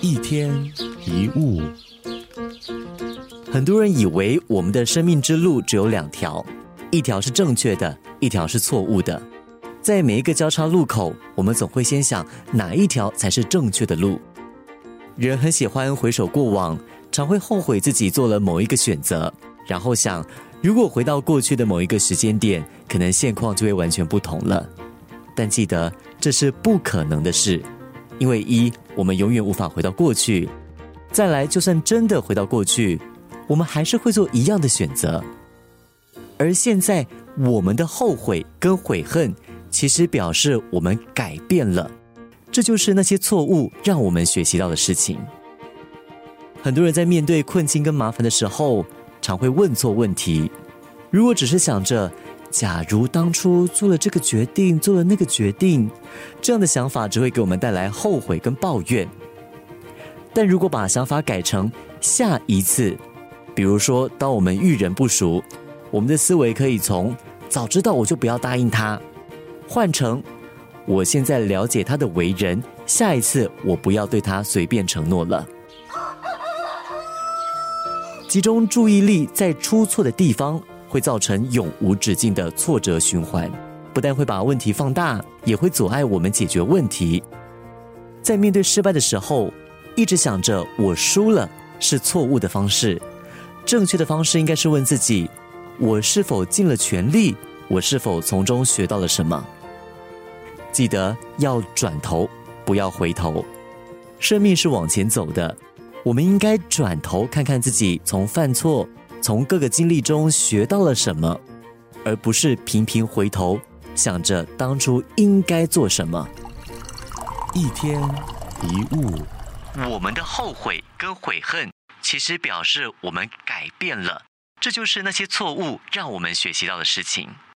一天一物，很多人以为我们的生命之路只有两条，一条是正确的，一条是错误的。在每一个交叉路口，我们总会先想哪一条才是正确的路。人很喜欢回首过往，常会后悔自己做了某一个选择，然后想，如果回到过去的某一个时间点，可能现况就会完全不同了。但记得，这是不可能的事，因为一，我们永远无法回到过去；再来，就算真的回到过去，我们还是会做一样的选择。而现在，我们的后悔跟悔恨，其实表示我们改变了。这就是那些错误让我们学习到的事情。很多人在面对困境跟麻烦的时候，常会问错问题。如果只是想着“假如当初做了这个决定，做了那个决定”，这样的想法只会给我们带来后悔跟抱怨。但如果把想法改成“下一次”，比如说当我们遇人不熟，我们的思维可以从“早知道我就不要答应他”，换成。我现在了解他的为人，下一次我不要对他随便承诺了。集中注意力在出错的地方，会造成永无止境的挫折循环，不但会把问题放大，也会阻碍我们解决问题。在面对失败的时候，一直想着我输了是错误的方式，正确的方式应该是问自己：我是否尽了全力？我是否从中学到了什么？记得要转头，不要回头。生命是往前走的，我们应该转头看看自己从犯错、从各个经历中学到了什么，而不是频频回头想着当初应该做什么。一天一物，我们的后悔跟悔恨，其实表示我们改变了。这就是那些错误让我们学习到的事情。